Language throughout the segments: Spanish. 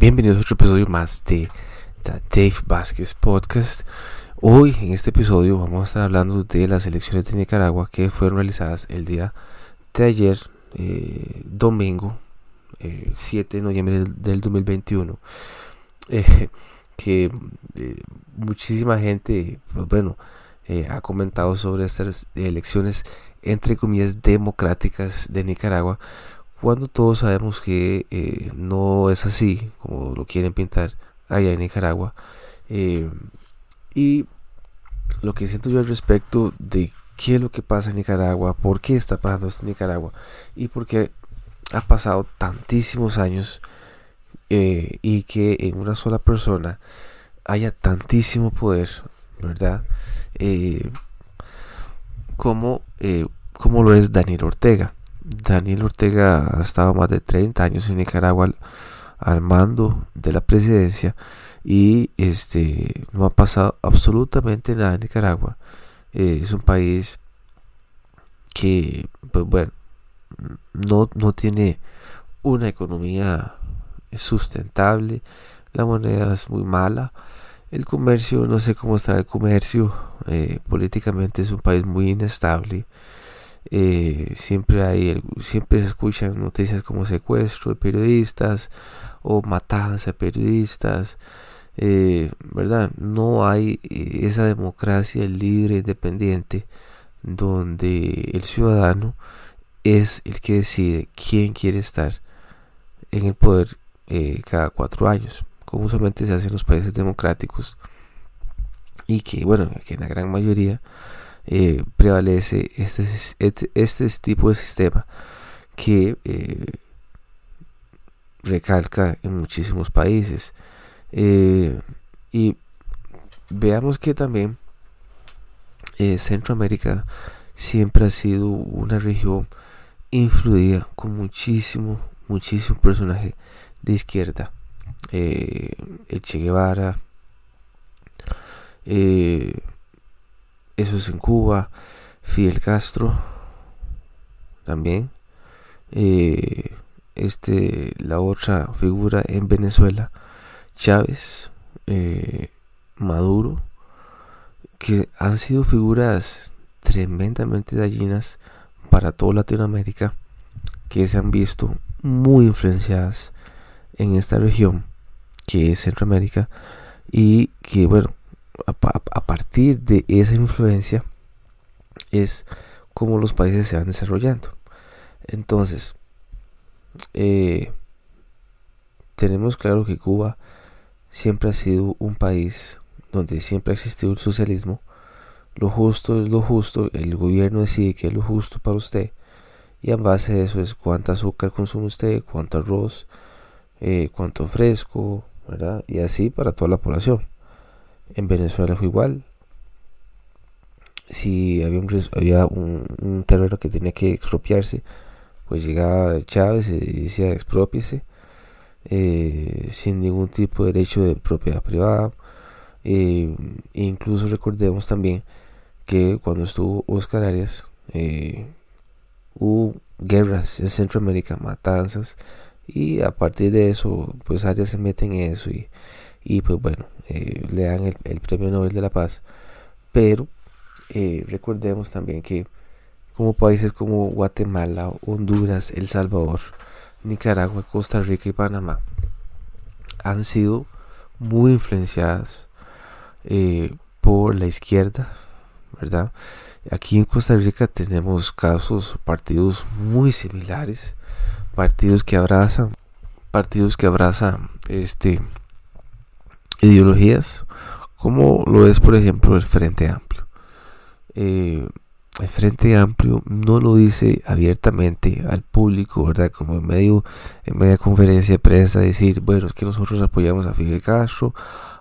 Bienvenidos a otro episodio más de The Dave Vázquez Podcast. Hoy en este episodio vamos a estar hablando de las elecciones de Nicaragua que fueron realizadas el día de ayer, eh, domingo, 7 eh, de noviembre del, 2021. Eh, que muchísima gente, pues bueno, ha comentado sobre estas elecciones entre comillas democráticas de Nicaragua cuando todos sabemos que eh, no es así como lo quieren pintar allá en Nicaragua. Eh, y lo que siento yo al respecto de qué es lo que pasa en Nicaragua, por qué está pasando esto en Nicaragua y por qué ha pasado tantísimos años eh, y que en una sola persona haya tantísimo poder, ¿verdad? como, como lo es Daniel Ortega. Daniel Ortega ha estado más de 30 años en Nicaragua al, mando de la presidencia y este no ha pasado absolutamente nada en Nicaragua. Eh, es un país que, pues bueno, no, no tiene una economía sustentable, la moneda es muy mala, el comercio, no sé cómo está el comercio, eh, políticamente es un país muy inestable. Eh, siempre hay siempre se escuchan noticias como secuestro de periodistas o matanza de periodistas eh, verdad no hay eh, esa democracia libre independiente donde el ciudadano es el que decide quién quiere estar en el poder cada cuatro años como usualmente se hace en los países democráticos. Y que bueno que en la gran mayoría eh, prevalece este, este, este, tipo de sistema que eh, recalca en muchísimos países. Eh, y veamos que también Centroamérica siempre ha sido una región influida con muchísimo, muchísimo personaje de izquierda. el Che Guevara, eso es en Cuba. Fidel Castro también. Eh, este, la otra figura en Venezuela, Chávez, eh, Maduro, que han sido figuras tremendamente dañinas para toda Latinoamérica, que se han visto muy influenciadas en esta región, que es Centroamérica, y que bueno, a, partir de esa influencia es como los países se van desarrollando. Entonces, eh, tenemos claro que Cuba siempre ha sido un país donde siempre ha existido el socialismo. Lo justo es lo justo, el gobierno decide que es lo justo para usted. Y en base a eso es cuánta azúcar consume usted, cuánto arroz, eh, cuánto fresco, ¿verdad? Y así para toda la población. En Venezuela fue igual. Si había un, terreno que tenía que expropiarse, pues llegaba Chávez y decía expropiese eh, sin ningún tipo de derecho de propiedad privada. Eh, incluso recordemos también que cuando estuvo Oscar Arias eh, hubo guerras en Centroamérica, matanzas y a partir de eso pues Arias se mete en eso y pues bueno, eh, le dan el, premio Nobel de la Paz. Pero eh, recordemos también que como países como Guatemala, Honduras, El Salvador, Nicaragua, Costa Rica y Panamá han sido muy influenciadas eh, por la izquierda, ¿verdad? Aquí en Costa Rica tenemos casos, partidos muy similares, partidos que abrazan, partidos que abrazan este ideologías, como lo es por ejemplo el Frente Amplio. Eh, el Frente Amplio no lo dice abiertamente al público, ¿verdad? Como en medio, en media conferencia de prensa, decir, bueno, es que nosotros apoyamos a Fidel Castro,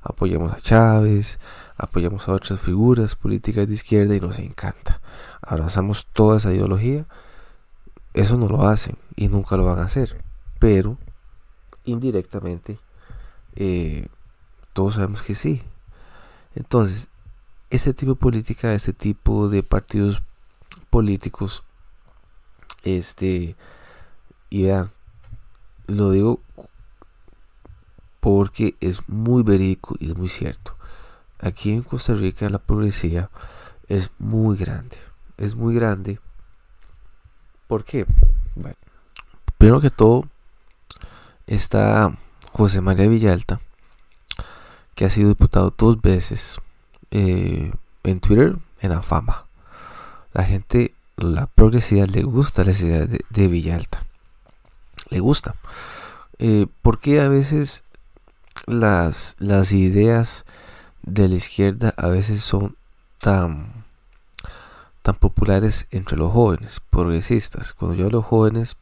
apoyamos a Chávez, apoyamos a otras figuras políticas de izquierda y nos encanta. Abrazamos toda esa ideología. Eso no lo hacen y nunca lo van a hacer. Pero indirectamente eh, todos sabemos que sí. Entonces, este tipo de política, este tipo de partidos políticos, este, y vean, lo digo porque es muy verídico y es muy cierto. Aquí en Costa Rica la progresía es muy grande. Es muy grande. ¿Por qué? Bueno, primero que todo está José María Villalta, que ha sido diputado dos veces eh, en Twitter, en la fama. La gente, la progresividad le gusta la idea de, Villalta. Le gusta. Eh, porque a veces las, las ideas de la izquierda a veces son tan, tan populares entre los jóvenes progresistas. Cuando yo hablo jóvenes,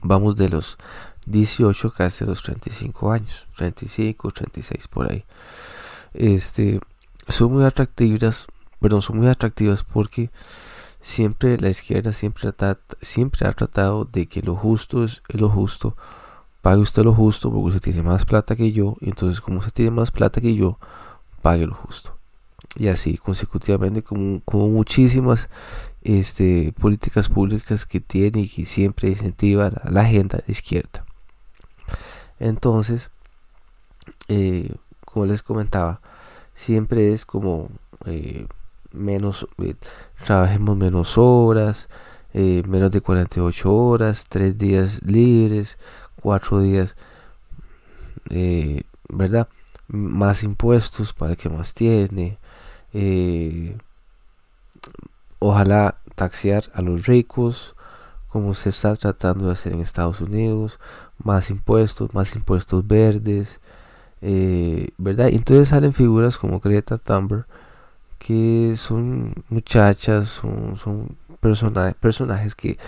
vamos de los 18 casi a los 35 años, 35, 36 por ahí. Este, son muy atractivas, perdón, son muy atractivas porque siempre la izquierda siempre, siempre ha tratado de que lo justo es lo justo, pague usted lo justo porque usted tiene más plata que yo, entonces como usted tiene más plata que yo, pague lo justo. Y así consecutivamente como, como muchísimas este, políticas públicas que tiene y que siempre incentiva la, la agenda izquierda. Entonces, eh, como les comentaba, siempre es como eh, menos, eh, trabajemos menos horas, menos de 48 horas, 3 días libres, 4 días, ¿verdad? Más impuestos para el que más tiene. ojalá taxear a los ricos como se está tratando de hacer en Estados Unidos, más impuestos, más impuestos verdes, eh, ¿verdad? entonces salen figuras como Greta Thunberg, que son muchachas, son, son personajes que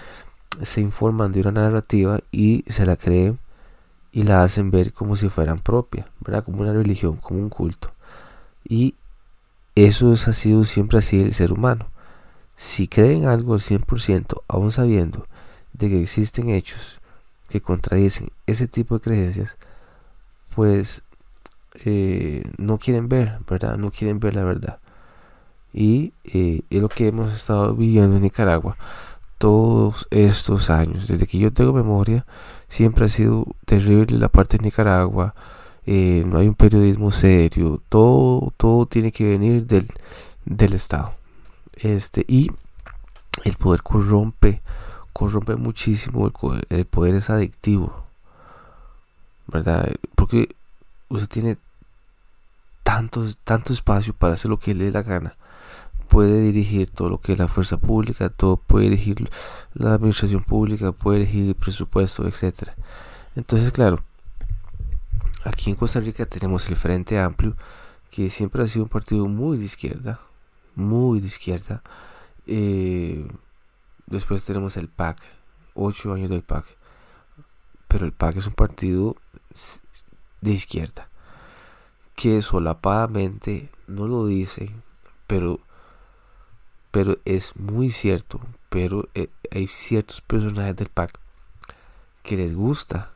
se informan de una narrativa y se la creen y la hacen ver como si fueran propia, ¿verdad? Como una religión, como un culto. Y eso ha sido siempre así el ser humano. Si creen algo al 100%, aún sabiendo de que existen hechos que contradicen ese tipo de creencias, pues eh, no quieren ver, ¿verdad? No quieren ver la verdad. Y eh, es lo que hemos estado viviendo en Nicaragua todos estos años. Desde que yo tengo memoria, siempre ha sido terrible la parte de Nicaragua. Eh, no hay un periodismo serio. Todo, todo tiene que venir del, del Estado. Este, y el poder corrompe corrompe muchísimo, el, poder es adictivo, ¿verdad? Porque usted tiene tanto, tanto espacio para hacer lo que le dé la gana. Puede dirigir todo lo que es la fuerza pública, todo puede dirigir la administración pública, puede dirigir el presupuesto, etc. Entonces, claro, aquí en Costa Rica tenemos el Frente Amplio, que siempre ha sido un partido muy de izquierda, muy de izquierda. Eh, Después tenemos el PAC, ocho años del PAC. Pero el PAC es un partido de izquierda que solapadamente no lo dice, pero, pero es muy cierto. Pero eh, hay ciertos personajes del PAC que les gusta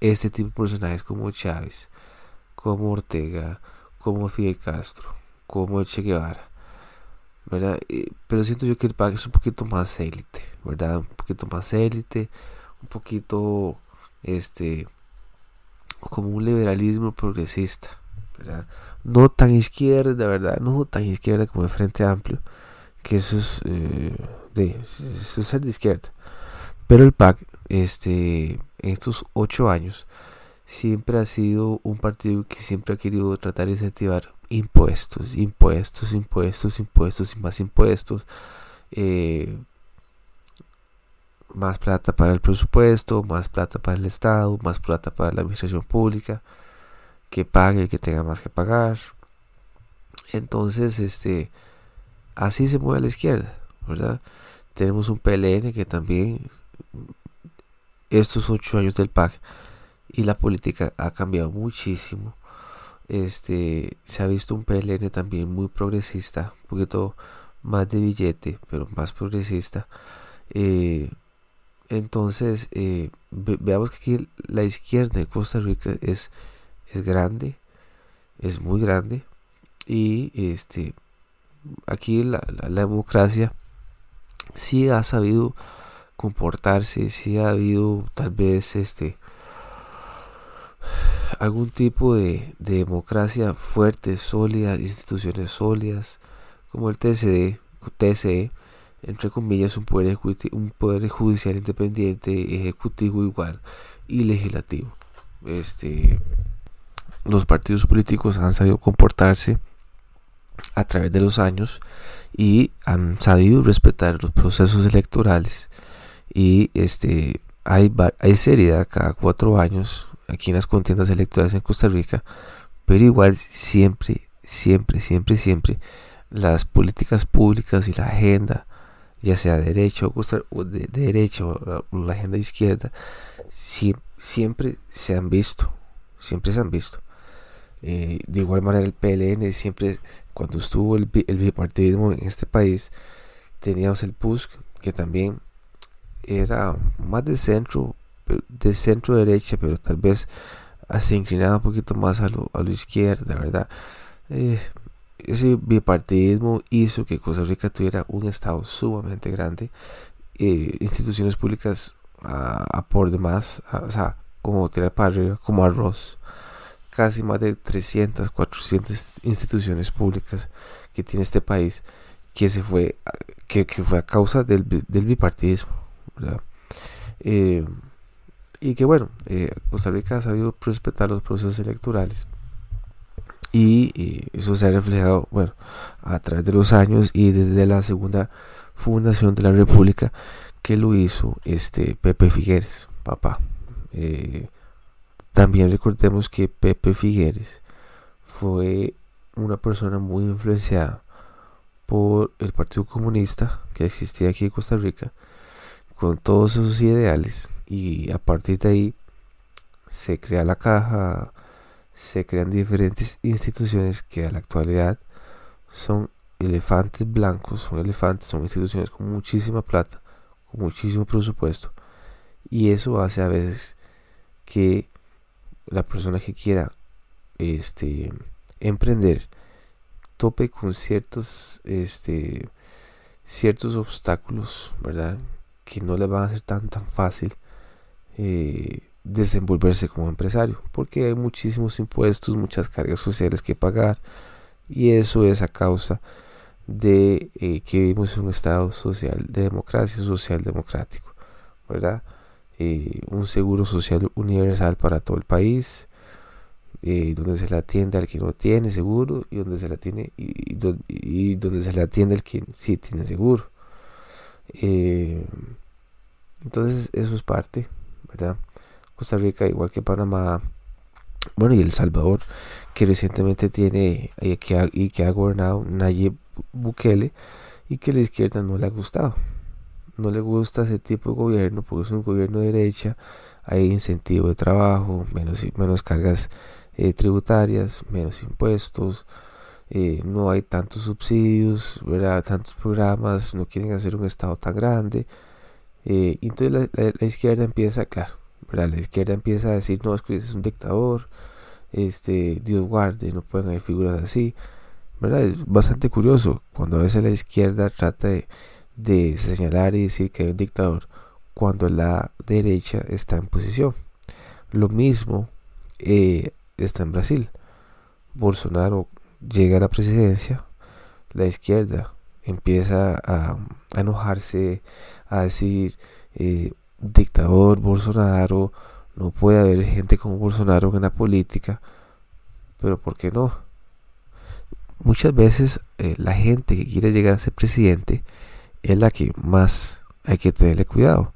este tipo de personajes como Chávez, como Ortega, como Fidel Castro, como Che Guevara pero siento yo que el pack es un poquito más élite, ¿verdad? Un poquito más élite, un poquito, este, como un liberalismo progresista, ¿verdad? No tan izquierda, ¿verdad? No tan izquierda como el Frente Amplio, que eso es, eh, de, eso es ser de izquierda. Pero el PAC, este, en estos ocho años, siempre ha sido un partido que siempre ha querido tratar de incentivar impuestos, impuestos, impuestos, impuestos y más impuestos. Eh, más plata para el presupuesto, más plata para el Estado, más plata para la administración pública, que pague que tenga más que pagar. Entonces, este, así se mueve la izquierda, ¿verdad? Tenemos un PLN que también, estos ocho años del PAC y la política ha cambiado muchísimo este se ha visto un PLN también muy progresista, un poquito más de billete, pero más progresista. Eh, entonces, eh, veamos que aquí la izquierda de Costa Rica es, es grande, es muy grande. Y este aquí la, democracia sí ha sabido comportarse, sí ha habido tal vez este algún tipo de, democracia fuerte, sólida, instituciones sólidas, como el TCD, TCE, entre comillas, un poder, un poder judicial independiente, ejecutivo igual y legislativo. Este, los partidos políticos han sabido comportarse a través de los años y han sabido respetar los procesos electorales y este hay, hay seriedad cada cuatro años aquí en las contiendas electorales en Costa Rica pero igual siempre siempre siempre siempre las políticas públicas y la agenda ya sea derecho o de, derecho o la agenda izquierda siempre se han visto siempre se han visto. Eh, de igual manera el PLN siempre, cuando estuvo el, bipartidismo en este país, teníamos el PUSC, que también era más de centro, de centro derecha, pero tal vez se inclinaba un poquito más a lo, a lo izquierda, ¿verdad? Eh, ese bipartidismo hizo que Costa Rica tuviera un estado sumamente grande, eh, instituciones públicas a, por demás, o sea, como tirar para arriba, como arroz casi más de 300, 400 instituciones públicas que tiene este país que se fue que, fue a causa del, bipartidismo eh, y que bueno eh, Costa Rica ha sabido respetar los procesos electorales. Y, eso se ha reflejado bueno a través de los años y desde la segunda fundación de la república que lo hizo este Pepe Figueres papá. Eh, también recordemos que Pepe Figueres fue una persona muy influenciada por el Partido Comunista que existía aquí en Costa Rica, con todos sus ideales, y a partir de ahí se crea la caja, se crean diferentes instituciones que a la actualidad son elefantes blancos, son elefantes, son instituciones con muchísima plata, con muchísimo presupuesto, y eso hace a veces que la persona que quiera este emprender tope con ciertos este ciertos obstáculos verdad que no le van a ser tan tan fácil eh, desenvolverse como empresario porque hay muchísimos impuestos muchas cargas sociales que pagar y eso es a causa de eh, que vivimos en un estado social de democracia social democrático verdad eh, un seguro social universal para todo el país, donde se le atiende al que no tiene seguro y donde se le atiende y, donde se le atiende al que sí tiene seguro. Entonces eso es parte, Costa Rica, igual que Panamá, bueno, y El Salvador, que recientemente tiene y que y que ha gobernado Nayib Bukele y que la izquierda no le ha gustado no le gusta ese tipo de gobierno porque es un gobierno de derecha, hay incentivo de trabajo, menos, menos cargas eh, tributarias, menos impuestos, eh, no hay tantos subsidios, ¿verdad? tantos programas, no quieren hacer un Estado tan grande. Eh, entonces la, izquierda empieza, claro, ¿verdad? la izquierda empieza a decir, no, es que es un dictador, este, Dios guarde, no pueden haber figuras así. ¿verdad? Es bastante curioso cuando a veces la izquierda trata de señalar y decir que hay un dictador cuando la derecha está en posición. Lo mismo eh, está en Brasil. Bolsonaro llega a la presidencia, la izquierda empieza a, enojarse, a decir eh, dictador Bolsonaro, no puede haber gente como Bolsonaro en la política, pero ¿por qué no? Muchas veces eh, la gente que quiere llegar a ser presidente es la que más hay que tenerle cuidado.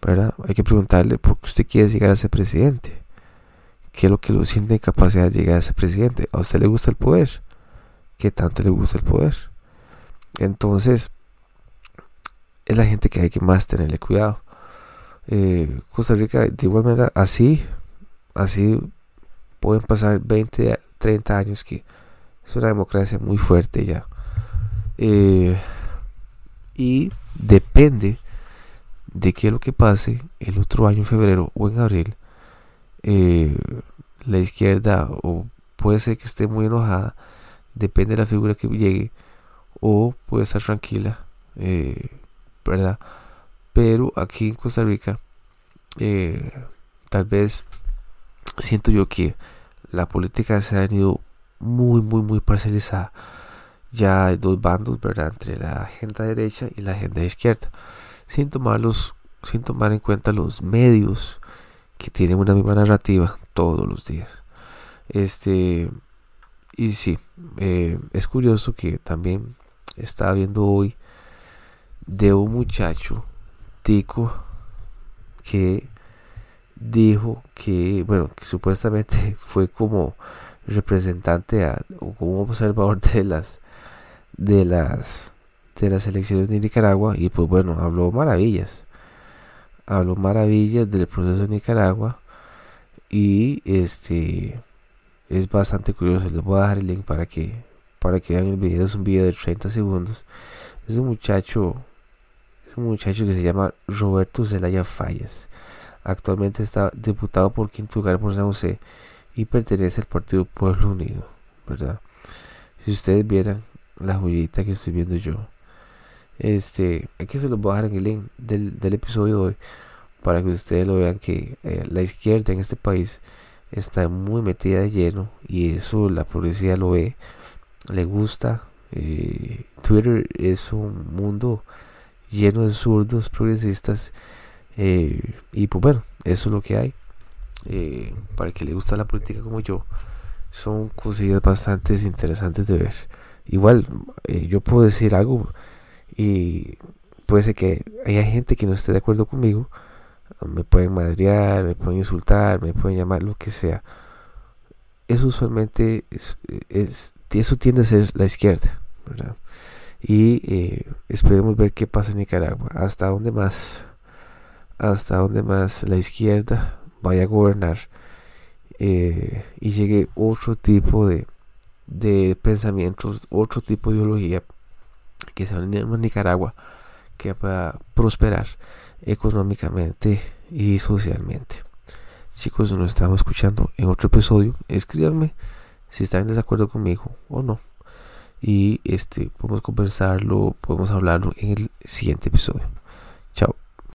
¿verdad? Hay que preguntarle por qué usted quiere llegar a ser presidente. ¿Qué es lo que lo siente capacidad de llegar a ser presidente? ¿A usted le gusta el poder? ¿Qué tanto le gusta el poder? Entonces, es la gente que hay que más tenerle cuidado. Eh, Costa Rica, de igual manera, así, así pueden pasar 20, 30 años que es una democracia muy fuerte ya. Eh, y depende de qué es lo que pase el otro año en febrero o en abril eh, la izquierda o puede ser que esté muy enojada depende de la figura que llegue o puede estar tranquila eh, verdad pero aquí en Costa Rica eh, tal vez siento yo que la política se ha venido muy, muy, muy parcializada. Ya hay dos bandos, ¿verdad? Entre la agenda derecha y la agenda izquierda. Sin tomar, sin tomar en cuenta los medios que tienen una misma narrativa todos los días. Este, y sí, eh, es curioso que también estaba viendo hoy de un muchacho tico que dijo que, bueno, que supuestamente fue como representante o como observador de las de las de las elecciones de Nicaragua y pues bueno, habló maravillas. Habló maravillas del proceso de Nicaragua y este es bastante curioso. Les voy a dejar el link para que para que vean el video. Es un video de 30 segundos. Es un muchacho es un muchacho que se llama Roberto Zelaya Fallas. Actualmente está diputado por quinto lugar por San José y pertenece al Partido Pueblo Unido, ¿verdad? Si ustedes vieran la joyita que estoy viendo yo, este, aquí se los voy a dejar en el link del, episodio de hoy para que ustedes lo vean que eh, la izquierda en este país está muy metida de lleno y eso la policía lo ve, le gusta. Eh, Twitter es un mundo lleno de zurdos progresistas eh, y pues bueno, eso es lo que hay. Eh, para que le gusta la política como yo, son cosillas bastante interesantes de ver. Igual, yo puedo decir algo y puede ser que haya gente que no esté de acuerdo conmigo. Me pueden madrear, me pueden insultar, me pueden llamar lo que sea. Eso usualmente es, eso tiende a ser la izquierda, Y esperemos ver qué pasa en Nicaragua. Hasta dónde más hasta donde más la izquierda vaya a gobernar eh, y llegue otro tipo de, de pensamientos, otro tipo de ideología que se van a Nicaragua que va a prosperar económicamente y socialmente. Chicos, nos estamos escuchando en otro episodio. Escríbanme si están en desacuerdo conmigo o no. Y este podemos conversarlo, podemos hablarlo en el siguiente episodio. Chao.